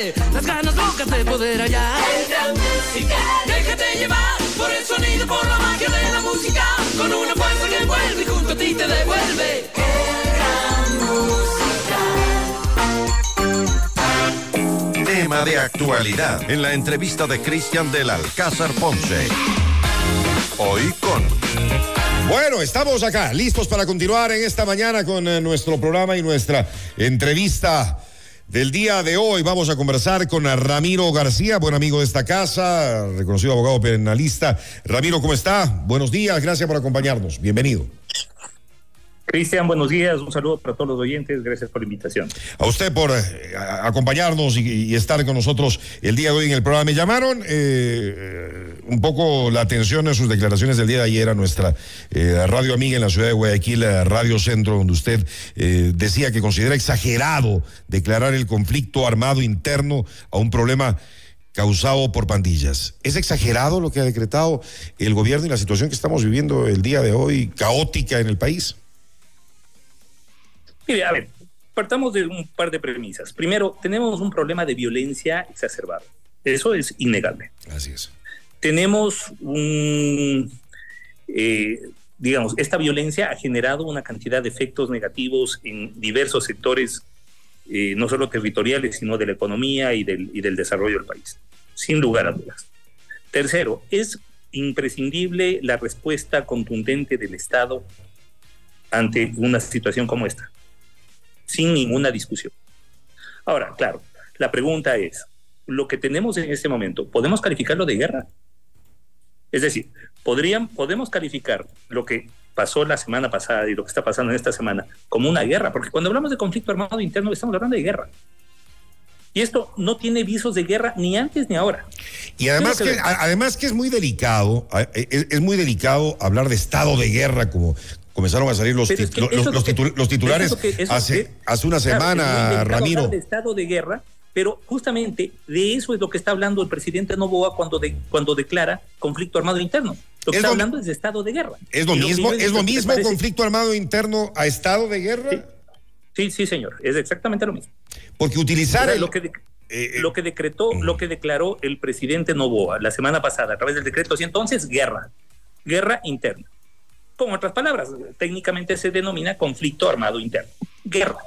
vuelve, las ganas locas de poder hallar. El gran musical. Déjate llevar por el sonido, por la magia de la música, con una fuerza que envuelve y junto a ti te devuelve. El gran musical. Tema de actualidad en la entrevista de Cristian del Alcázar Ponce. Hoy con Bueno, estamos acá, listos para continuar en esta mañana con eh, nuestro programa y nuestra entrevista del día de hoy. Vamos a conversar con Ramiro García, buen amigo de esta casa, reconocido abogado penalista. Ramiro, ¿cómo está? Buenos días, gracias por acompañarnos. Bienvenido. Cristian, buenos días. Un saludo para todos los oyentes. Gracias por la invitación. A usted por eh, acompañarnos y, estar con nosotros el día de hoy en el programa. Me llamaron eh, eh, un poco la atención en sus declaraciones del día de ayer a nuestra radio amiga en la ciudad de Guayaquil, Radio Centro, donde usted decía que considera exagerado declarar el conflicto armado interno a un problema causado por pandillas. ¿Es exagerado lo que ha decretado el gobierno y la situación que estamos viviendo el día de hoy, caótica en el país? Mire, a ver, partamos de un par de premisas. Primero, tenemos un problema de violencia exacerbado. Eso es innegable. Así es. Tenemos un, eh, digamos, esta violencia ha generado una cantidad de efectos negativos en diversos sectores, eh, no solo territoriales, sino de la economía y del, y del desarrollo del país, sin lugar a dudas. Tercero, es imprescindible la respuesta contundente del Estado ante una situación como esta, sin ninguna discusión. Ahora, claro, la pregunta es, lo que tenemos en este momento, ¿podemos calificarlo de guerra? Es decir, podrían, podemos calificar lo que pasó la semana pasada y lo que está pasando en esta semana como una guerra, porque cuando hablamos de conflicto armado interno estamos hablando de guerra. Y esto no tiene visos de guerra ni antes ni ahora. Y además que, además que es muy delicado, a- es, es muy delicado hablar de estado de guerra como comenzaron a salir los, es que los, es que- titulares eso es eso hace, es- hace una Claro, es semana, delicado Ramiro. de estado de guerra, pero justamente de eso es lo que está hablando el presidente Novoa cuando, de- cuando declara conflicto armado interno. Lo que Es está lo- hablando es de estado de guerra. ¿Es lo mismo, es lo mismo parece- conflicto armado interno a estado de guerra? Sí, sí, señor, es exactamente lo mismo. Porque utilizar el- lo que, de- eh, eh, lo que decretó, lo que declaró el presidente Novoa la semana pasada a través del decreto 100, entonces guerra, guerra interna. Con otras palabras, técnicamente se denomina conflicto armado interno, guerra.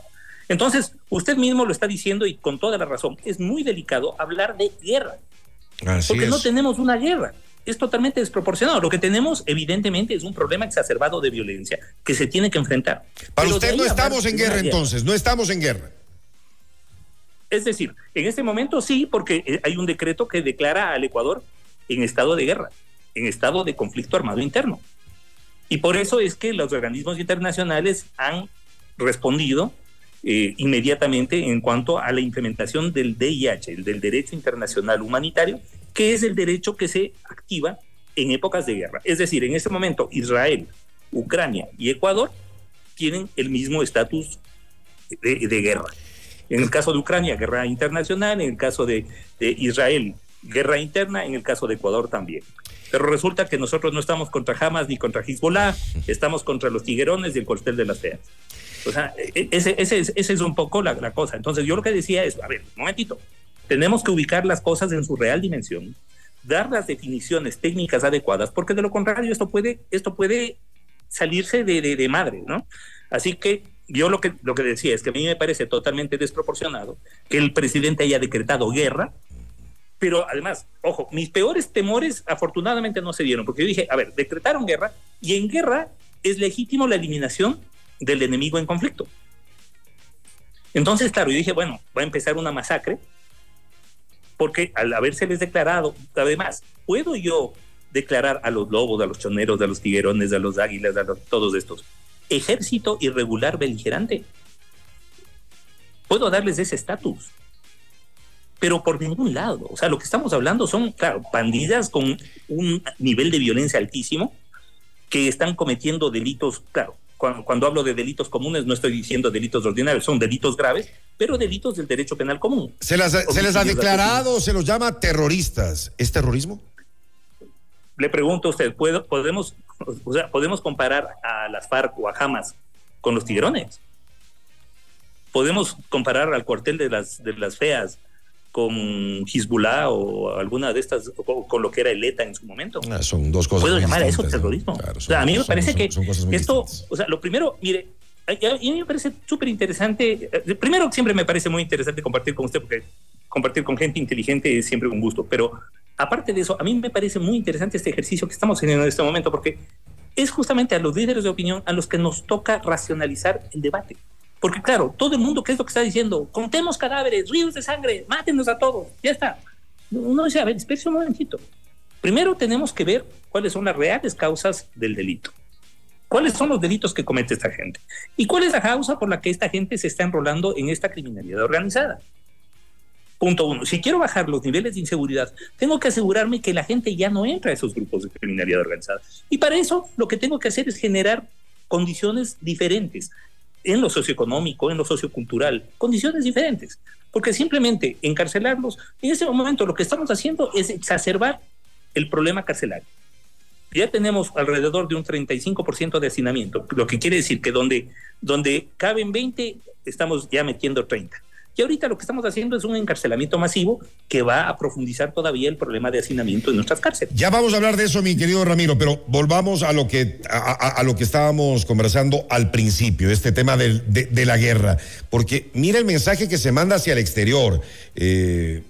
Entonces, usted mismo lo está diciendo y con toda la razón, es muy delicado hablar de guerra, así porque no tenemos una guerra. Es totalmente desproporcionado. Lo que tenemos, evidentemente, es un problema exacerbado de violencia que se tiene que enfrentar. Para Pero usted no estamos en guerra entonces, no estamos en guerra. Es decir, en este momento sí, porque eh, hay un decreto que declara al Ecuador en estado de guerra, en estado de conflicto armado interno. Y por eso es que los organismos internacionales han respondido eh, inmediatamente en cuanto a la implementación del DIH, el del Derecho Internacional Humanitario, que es el derecho que se activa en épocas de guerra. Es decir, en este momento Israel, Ucrania y Ecuador tienen el mismo estatus de, guerra. En el caso de Ucrania, guerra internacional, en el caso de, de Israel, guerra interna, en el caso de Ecuador también. Pero resulta que nosotros no estamos contra Hamas ni contra Hezbollah, estamos contra los tiguerones y el cortel de las feas. O sea, e- ese, ese, es- un poco la, la cosa. Entonces yo lo que decía es, a ver, un momentito, tenemos que ubicar las cosas en su real dimensión, dar las definiciones técnicas adecuadas, porque de lo contrario esto puede, esto puede salirse de, de, de madre, ¿no? Así que yo lo que, lo que decía es que a mí me parece totalmente desproporcionado que el presidente haya decretado guerra, pero además, ojo, mis peores temores afortunadamente no se dieron, porque yo dije, a ver, decretaron guerra y en guerra es legítimo la eliminación del enemigo en conflicto. Entonces, claro, yo dije, bueno, va a empezar una masacre, porque al habérseles declarado, además, ¿puedo yo declarar a los lobos, a los choneros, a los tiguerones, a los águilas, a los- todos estos, ejército irregular beligerante? Puedo darles ese estatus, pero por ningún lado. O sea, lo que estamos hablando son, claro, pandillas con un nivel de violencia altísimo que están cometiendo delitos, claro, cuando, cuando hablo de delitos comunes no estoy diciendo delitos ordinarios, son delitos graves, pero delitos del derecho penal común. ¿Se, las- se les ha declarado, se los llama terroristas? ¿Es terrorismo? Le pregunto a usted, ¿puedo, podemos, o sea, ¿podemos comparar a las FARC o a Hamas con los tigrones? ¿Podemos comparar al cuartel de las, de las feas con Hezbollah o alguna de estas, o con lo que era el ETA en su momento. Ah, son dos cosas. ¿Puedo muy llamar a eso distintas, ¿no? terrorismo? Claro, o son- sea, a mí me son- parece son- que esto, distintas. o sea, lo primero, mire, a, a mí me parece súper interesante, eh, primero siempre me parece muy interesante compartir con usted, porque compartir con gente inteligente es siempre un gusto, pero aparte de eso, a mí me parece muy interesante este ejercicio que estamos teniendo en este momento, porque es justamente a los líderes de opinión a los que nos toca racionalizar el debate. Porque claro, todo el mundo, ¿qué es lo que está diciendo? Contemos cadáveres, ríos de sangre, mátenos a todos, ya está. Uno dice, a ver, espérese un momentito. Primero tenemos que ver cuáles son las reales causas del delito. ¿Cuáles son los delitos que comete esta gente? ¿Y cuál es la causa por la que esta gente se está enrolando en esta criminalidad organizada? Punto uno. Si quiero bajar los niveles de inseguridad, tengo que asegurarme que la gente ya no entra a esos grupos de criminalidad organizada. Y para eso lo que tengo que hacer es generar condiciones diferentes en lo socioeconómico, en lo sociocultural, condiciones diferentes. Porque simplemente encarcelarlos, en ese momento lo que estamos haciendo es exacerbar el problema carcelario. Ya tenemos alrededor de un 35% de hacinamiento, lo que quiere decir que donde, donde caben 20, estamos ya metiendo 30. Y ahorita lo que estamos haciendo es un encarcelamiento masivo que va a profundizar todavía el problema de hacinamiento en nuestras cárceles. Ya vamos a hablar de eso, mi querido Ramiro, pero volvamos a lo que, a, lo que estábamos conversando al principio, este tema de, de la guerra. Porque mira el mensaje que se manda hacia el exterior. Eh,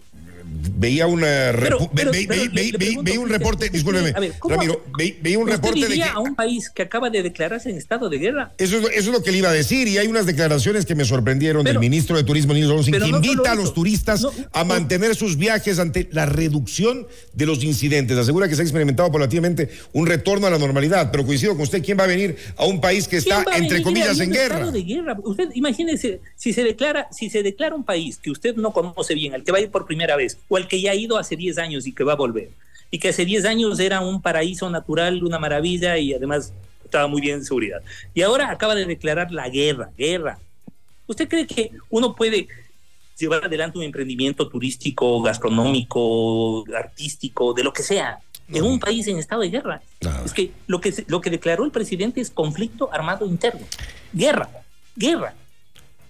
veía una Pero- repu- pero- ve- ve- pero ve- le- le ve- pregunto, veía un reporte, discúlpeme, cree- a ver, ¿cómo- Ramiro, ve- veía un ¿Usted reporte de que a un país que acaba de declararse en estado de guerra? eso es, lo- eso es lo que le iba a decir y hay unas declaraciones que me sorprendieron del ministro de Turismo, Olsson, pero que no invita a los turistas No, a mantener sus viajes ante la reducción de los incidentes. Asegura que se ha experimentado paulatinamente un retorno a la normalidad, pero coincido con usted, ¿quién va a venir a un país que está, ¿Quién va a entre comillas, en estado guerra? de guerra? Usted imagínese, si se declara, si se declara un país que usted no conoce bien, al que va a ir por primera vez, o al que ya ha ido hace 10 años y que va a volver, y que hace 10 años era un paraíso natural, una maravilla, y además estaba muy bien en seguridad. Y ahora acaba de declarar la guerra, guerra. ¿Usted cree que uno puede llevar adelante un emprendimiento turístico, gastronómico, artístico, de lo que sea, en un país en estado de guerra? Nada. Es que lo que lo que declaró el presidente es conflicto armado interno, guerra, guerra.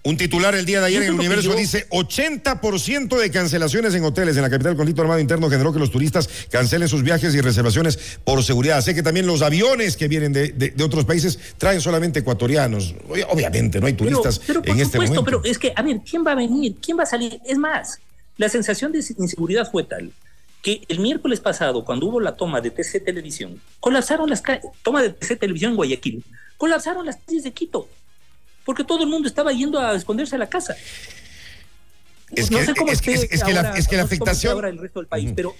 Un titular el día de ayer en el Universo yo- dice 80% de cancelaciones en hoteles en la capital. El conflicto armado interno generó que los turistas cancelen sus viajes y reservaciones por seguridad. Sé que también los aviones que vienen de, de- de otros países traen solamente ecuatorianos. Obviamente, no hay turistas pero por en este supuesto, momento. pero es que, a ver, ¿quién va a venir? ¿Quién va a salir? Es más, la sensación de inseguridad fue tal que el miércoles pasado, cuando hubo la toma de TC Televisión, colapsaron las calles, toma de TC Televisión en Guayaquil, colapsaron las calles de Quito, porque todo el mundo estaba yendo a esconderse a la casa. Es no que- sé cómo es que- esté es que la- ahora- es que la no cómo esté afectación- ahora el resto del país, pero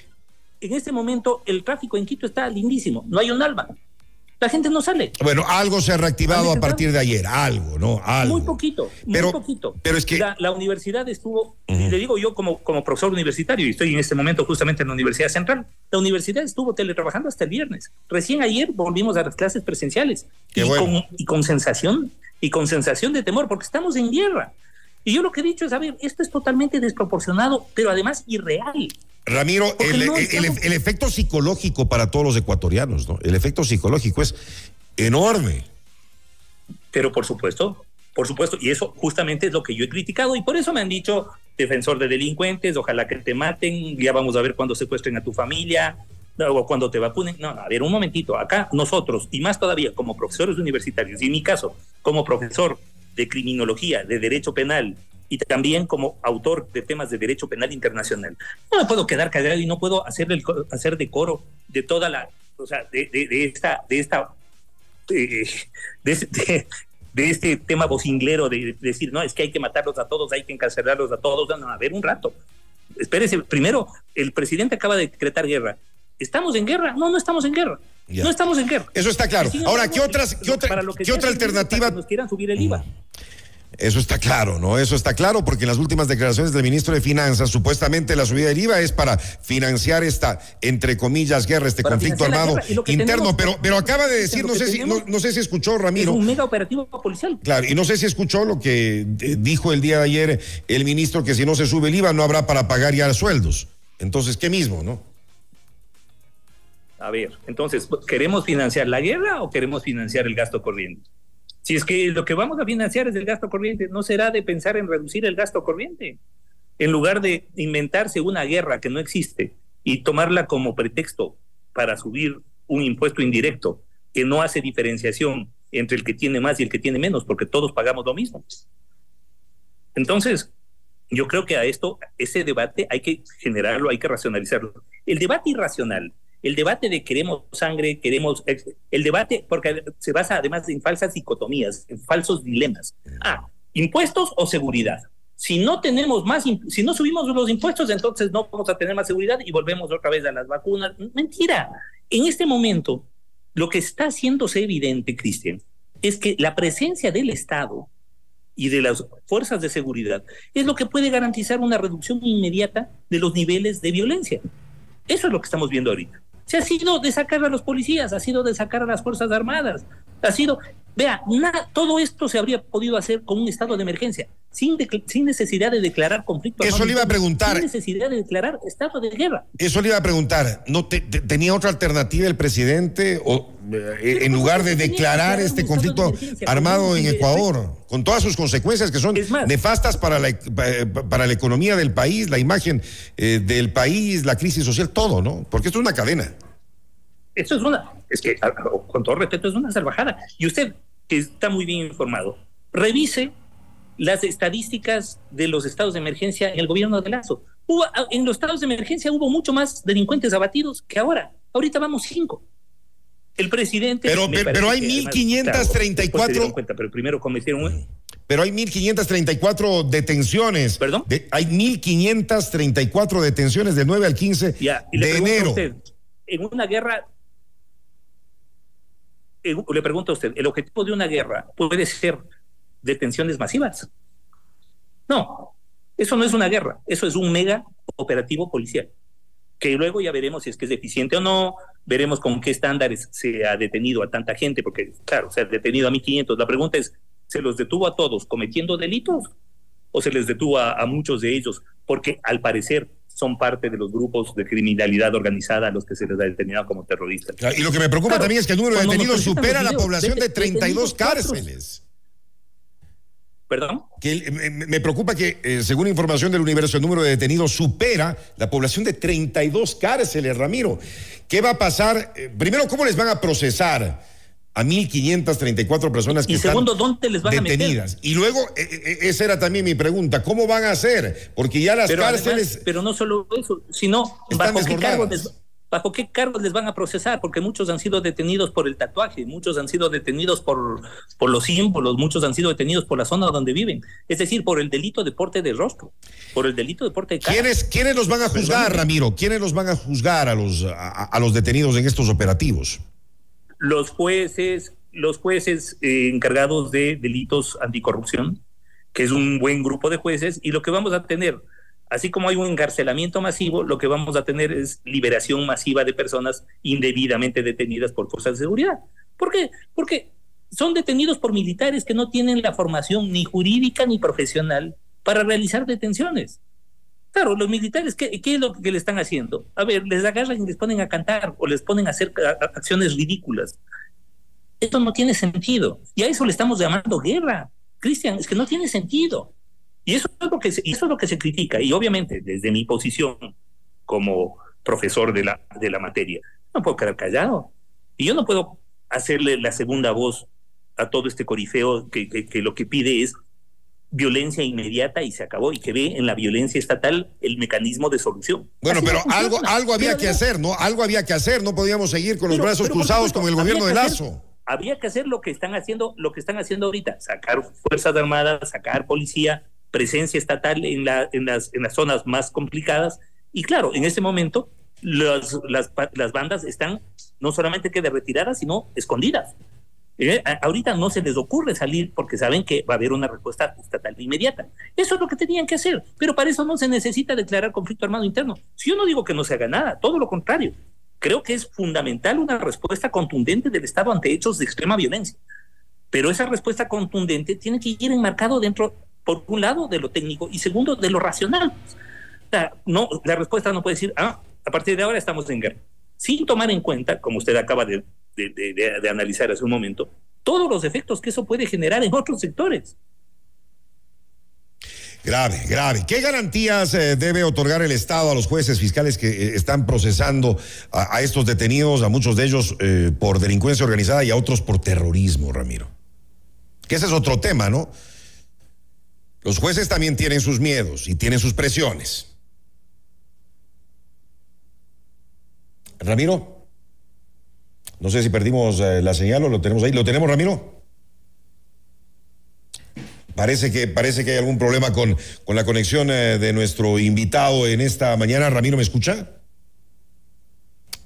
en este momento el tráfico en Quito está lindísimo, no hay un alma. La gente no sale. Bueno, algo se ha reactivado ¿Han a partir de ayer, algo, ¿no? Algo. Muy poquito, Pero- muy poquito. pero es que- La, la universidad estuvo, y le digo yo como, como profesor universitario, y estoy en este momento justamente en la Universidad Central, la universidad estuvo teletrabajando hasta el viernes. Recién ayer volvimos a las clases presenciales. Qué y, bueno. con, y con sensación, y con sensación de temor, porque estamos en guerra. Y yo lo que he dicho es, a ver, esto es totalmente desproporcionado, pero además irreal. Ramiro, Porque el, no el- estamos- el efecto psicológico para todos los ecuatorianos, ¿no? El efecto psicológico es enorme. Pero por supuesto, por supuesto, y eso justamente es lo que yo he criticado, y por eso me han dicho defensor de delincuentes, ojalá que te maten, ya vamos a ver cuando secuestren a tu familia, o cuando te vacunen. No, a ver, un momentito, acá nosotros, y más todavía como profesores universitarios, y en mi caso, como profesor de criminología, de derecho penal, y también como autor de temas de derecho penal internacional, no me puedo quedar callado y no puedo hacer, el, hacer decoro de toda la, o sea, de, de- de esta, de esta eh, de, este- de este tema vocinglero de decir, no, es que hay que matarlos a todos, hay que encarcelarlos a todos. No, a ver un rato. Espérese, primero, el presidente acaba de decretar guerra. ¿Estamos en guerra? No, no estamos en guerra. Ya. No estamos en guerra. Eso está claro. Ahora, ¿qué otras, qué otra, para lo que qué otra alternativa? para que Nos quieran subir el IVA. Eso está claro, ¿no? Eso está claro, porque en las últimas declaraciones del ministro de Finanzas, supuestamente la subida del IVA es para financiar esta, entre comillas, guerra, este Para conflicto armado guerra. Interno. tenemos- pero, pero acaba de decir, no sé, si, no, no sé si escuchó Es Ramiro. un mega operativo policial. Claro, y no sé si escuchó lo que eh, dijo el día de ayer el ministro, que si no se sube el IVA no habrá para pagar ya sueldos. Entonces, ¿qué mismo, no? A ver, entonces, ¿queremos financiar la guerra o queremos financiar el gasto corriente? Si es que lo que vamos a financiar es el gasto corriente, ¿no será de pensar en reducir el gasto corriente? en lugar de inventarse una guerra que no existe y tomarla como pretexto para subir un impuesto indirecto que no hace diferenciación entre el que tiene más y el que tiene menos, porque todos pagamos lo mismo. Entonces, yo creo que a esto, ese debate hay que generarlo, hay que racionalizarlo. El debate irracional, el debate de queremos sangre, queremos... El debate, porque se basa además en falsas dicotomías, en falsos dilemas. Ah, impuestos o seguridad. Si no tenemos más, si no subimos los impuestos, entonces no vamos a tener más seguridad y volvemos otra vez a las vacunas. Mentira. En este momento, lo que está haciéndose evidente, Cristian, es que la presencia del Estado y de las fuerzas de seguridad es lo que puede garantizar una reducción inmediata de los niveles de violencia. Eso es lo que estamos viendo ahorita. Se ha sido de sacar a los policías, ha sido de sacar a las Fuerzas Armadas, ha sido, vea, nada, todo esto se habría podido hacer con un estado de emergencia, sin, sin necesidad de declarar conflicto. Eso le iba a preguntar. Sin necesidad de declarar estado de guerra. Eso le iba a preguntar. ¿No tenía otra alternativa el presidente o eh, en lugar de declarar este conflicto armado en Ecuador, con todas sus consecuencias que son nefastas para la, para la economía del país, la imagen eh, del país, la crisis social, todo, ¿no? Porque esto es una cadena. Eso es una, es que con todo respeto es una salvajada. Y usted, que está muy bien informado, revise las estadísticas de los estados de emergencia en el gobierno de Lazo. Hubo, en los estados de emergencia hubo mucho más delincuentes abatidos que ahora. Ahorita vamos cinco. El presidente. Pero, pero, hay 1534. pero primero cometieron. Pero hay 1534 detenciones. ¿Perdón? hay 1534 detenciones de 9 al 15 de enero. en una guerra le pregunto a usted, ¿el objetivo de una guerra puede ser detenciones masivas? No, eso no es una guerra, eso es un mega operativo policial, que luego ya veremos si es que es eficiente o no, veremos con qué estándares se ha detenido a tanta gente, porque claro, se ha detenido a 1.500. La pregunta es, ¿se los detuvo a todos cometiendo delitos? ¿O se les detuvo a muchos de ellos porque al parecer son parte de los grupos de criminalidad organizada a los que se les ha detenido como terroristas. Y lo que me preocupa también es que el número de detenidos supera la población de, 32 cárceles. ¿Perdón? Que me preocupa que, eh, según información del universo, el número de detenidos supera la población de 32 cárceles, Ramiro. ¿Qué va a pasar? Eh, primero, ¿cómo les van a procesar? A 1.534 personas que y segundo, ¿dónde les van detenidas. A meter? Y luego, eh, eh, eh, esa era también mi pregunta, ¿cómo van a hacer? Porque ya las cárceles... pero no solo eso, sino bajo qué, cargos les, bajo qué cargos les van a procesar, porque muchos han sido detenidos por el tatuaje, muchos han sido detenidos por, por los símbolos, muchos han sido detenidos por la zona donde viven, es decir, por el delito de porte de rostro, por el delito de porte de cara. ¿Quiénes, ¿Quiénes los van a juzgar, Ramiro? ¿Quiénes los van a juzgar a los, a los detenidos en estos operativos? Los jueces, los jueces eh, encargados de delitos anticorrupción, que es un buen grupo de jueces, y lo que vamos a tener, así como hay un encarcelamiento masivo, lo que vamos a tener es liberación masiva de personas indebidamente detenidas por fuerzas de seguridad. ¿Por qué? Porque son detenidos por militares que no tienen la formación ni jurídica ni profesional para realizar detenciones. Claro, los militares, ¿qué, es lo que le están haciendo? A ver, les agarran y les ponen a cantar o les ponen a hacer acciones ridículas. Esto no tiene sentido. Y a eso le estamos llamando guerra. Cristian, es que no tiene sentido. Y eso es lo que se, lo que se critica. Y obviamente, desde mi posición como profesor de la, de la materia, no puedo quedar callado. Y yo no puedo hacerle la segunda voz a todo este corifeo que lo que pide es violencia inmediata y se acabó y que ve en la violencia estatal el mecanismo de solución. Bueno, pero algo, algo había que hacer, ¿no? Algo había que hacer, no podíamos seguir con los brazos cruzados como el gobierno de Lazo. había que hacer lo que están haciendo, lo que están haciendo ahorita, sacar fuerzas armadas, sacar policía, presencia estatal en, la, en, las, en las zonas más complicadas. Y claro, en este momento las, las, las bandas están no solamente que de retiradas, sino escondidas. Eh, ahorita no se les ocurre salir porque saben que va a haber una respuesta estatal inmediata. Eso es lo que tenían que hacer, pero para eso no se necesita declarar conflicto armado interno. Si yo no digo que no se haga nada, todo lo contrario. Creo que es fundamental una respuesta contundente del Estado ante hechos de extrema violencia. Pero esa respuesta contundente tiene que ir enmarcado dentro, por un lado, de lo técnico y segundo, de lo racional. Sea, no, la respuesta no puede decir, ah, a partir de ahora estamos en guerra, sin tomar en cuenta, como usted acaba de de, analizar hace un momento, todos los efectos que eso puede generar en otros sectores. Grave, grave. ¿Qué garantías eh, debe otorgar el Estado a los jueces fiscales que eh, están procesando a, a, estos detenidos, a muchos de ellos eh, por delincuencia organizada y a otros por terrorismo, Ramiro? Que ese es otro tema, ¿no? Los jueces también tienen sus miedos y tienen sus presiones. Ramiro, no sé si perdimos la señal o lo tenemos ahí. ¿Lo tenemos, Ramiro? Parece que, parece que hay algún problema con, con la conexión eh, de nuestro invitado en esta mañana. Ramiro, ¿me escucha?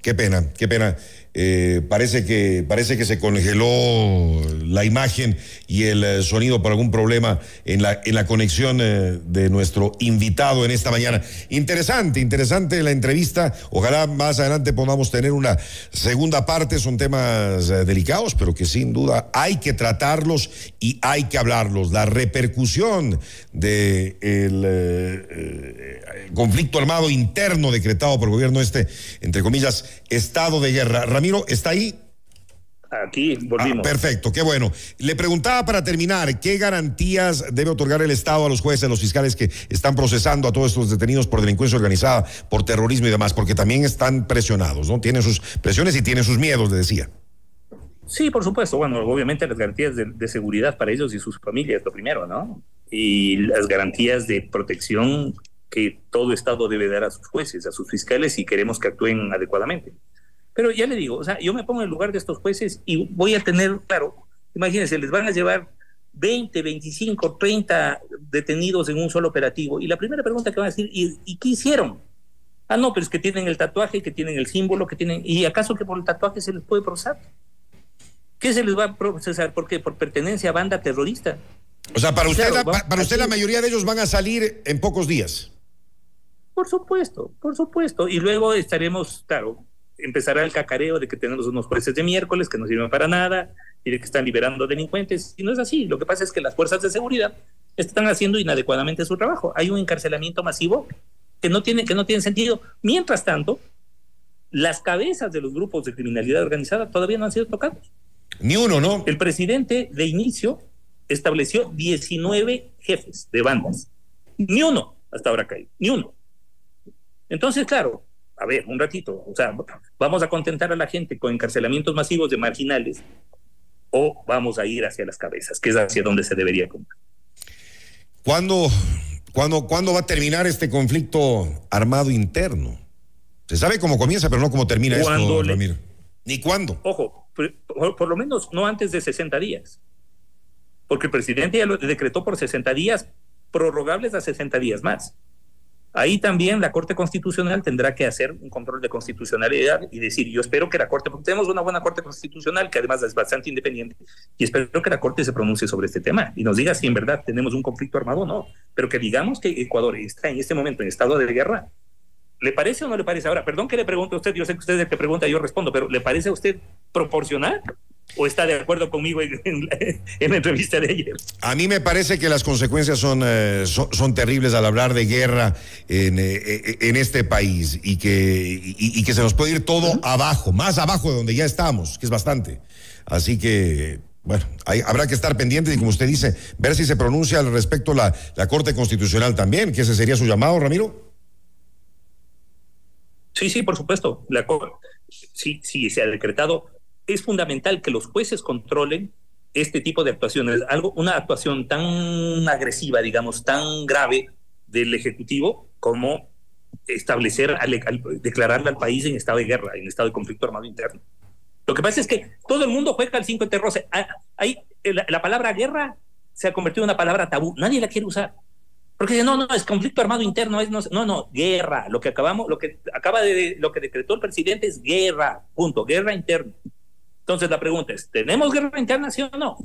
Qué pena, qué pena. Eh, parece, que, parece que se congeló la imagen y el eh, sonido por algún problema en la, en la conexión eh, de nuestro invitado en esta mañana. Interesante, interesante la entrevista. Ojalá más adelante podamos tener una segunda parte. Son temas delicados, pero que sin duda hay que tratarlos y hay que hablarlos. La repercusión del de conflicto armado interno decretado por el gobierno este, entre comillas, estado de guerra. Ramiro, ¿está ahí? Aquí volvimos. Ah, perfecto, qué bueno. Le preguntaba para terminar, ¿qué garantías debe otorgar el Estado a los jueces, a los fiscales que están procesando a todos estos detenidos por delincuencia organizada, por terrorismo y demás? Porque también están presionados, ¿no? Tienen sus presiones y tienen sus miedos, le decía. Sí, por supuesto. Bueno, obviamente las garantías de, de seguridad para ellos y sus familias, lo primero, ¿no? Y las garantías de protección que todo Estado debe dar a sus jueces, a sus fiscales, si queremos que actúen adecuadamente. Pero ya le digo, o sea, yo me pongo en el lugar de estos jueces y voy a tener, claro, imagínense, les van a llevar 20, 25, 30 detenidos en un solo operativo. Y la primera pregunta que van a decir, ¿y, ¿y qué hicieron? Ah, no, pero es que tienen el tatuaje, que tienen el símbolo, que tienen... ¿Y acaso que por el tatuaje se les puede procesar? ¿Qué se les va a procesar? ¿Por qué? Por pertenencia a banda terrorista. O sea, para usted, claro, la, para usted la mayoría de ellos van a salir en pocos días. Por supuesto, por supuesto. Y luego estaremos, claro, empezará el cacareo de que tenemos unos jueces de miércoles que no sirven para nada y de que están liberando delincuentes. Y no es así. Lo que pasa es que las fuerzas de seguridad están haciendo inadecuadamente su trabajo. Hay un encarcelamiento masivo que no tiene, que no tiene sentido. Mientras tanto, las cabezas de los grupos de criminalidad organizada todavía no han sido tocados. Ni uno, ¿no? El presidente de inicio estableció 19 jefes de bandas. Ni uno hasta ahora caído, ni uno. Entonces, claro, a ver, un ratito, o sea, vamos a contentar a la gente con encarcelamientos masivos de marginales o vamos a ir hacia las cabezas, que es hacia donde se debería comprar. ¿Cuándo, cuándo, ¿Cuándo va a terminar este conflicto armado interno? Se sabe cómo comienza, pero no cómo termina esto, le... Ramiro. Ni cuándo. Ojo, por, por, lo menos no antes de 60 días. Porque el presidente ya lo decretó por 60 días, prorrogables a 60 días más. Ahí también la Corte Constitucional tendrá que hacer un control de constitucionalidad y decir, yo espero que la Corte, porque tenemos una buena Corte Constitucional que además es bastante independiente, y espero que la Corte se pronuncie sobre este tema y nos diga si en verdad tenemos un conflicto armado o no, pero que digamos que Ecuador está en este momento en estado de guerra. ¿Le parece o no le parece? Ahora, perdón que le pregunte a usted, yo sé que usted es el que pregunta, yo respondo, pero ¿le parece a usted proporcional o está de acuerdo conmigo en, en, en, la entrevista de ayer? A mí me parece que las consecuencias son, eh, son, son, terribles al hablar de guerra en, eh, en este país y que, y, y, que se nos puede ir todo abajo, más abajo de donde ya estamos, que es bastante. Así que bueno, hay, habrá que estar pendiente y como usted dice, ver si se pronuncia al respecto la, la Corte Constitucional también, que ese sería su llamado, Ramiro. Sí, sí, por supuesto. La, sí, sí, se ha decretado. Es fundamental que los jueces controlen este tipo de actuaciones. Algo, una actuación tan agresiva, digamos, tan grave del Ejecutivo como establecer, al, declararle al país en estado de guerra, en estado de conflicto armado interno. Lo que pasa es que todo el mundo juega al 5 de terror. Ahí, la, la palabra guerra se ha convertido en una palabra tabú. Nadie la quiere usar. Porque dice, no, no, es conflicto armado interno, es no, no, no, guerra. Lo que acabamos, lo que acaba de, lo que decretó el presidente es guerra, punto, guerra interna. Entonces la pregunta es, ¿tenemos guerra interna, sí o no?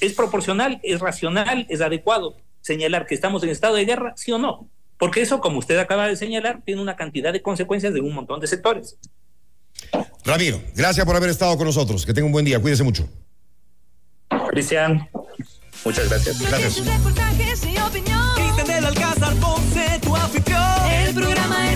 ¿Es proporcional, es racional, es adecuado señalar que estamos en estado de guerra, sí o no? Porque eso, como usted acaba de señalar, tiene una cantidad de consecuencias de un montón de sectores. Ramiro, gracias por haber estado con nosotros. Que tenga un buen día. Cuídese mucho. Cristian, muchas gracias. Gracias. Cristian del Alcázar Ponce, tu anfitrión. El programa es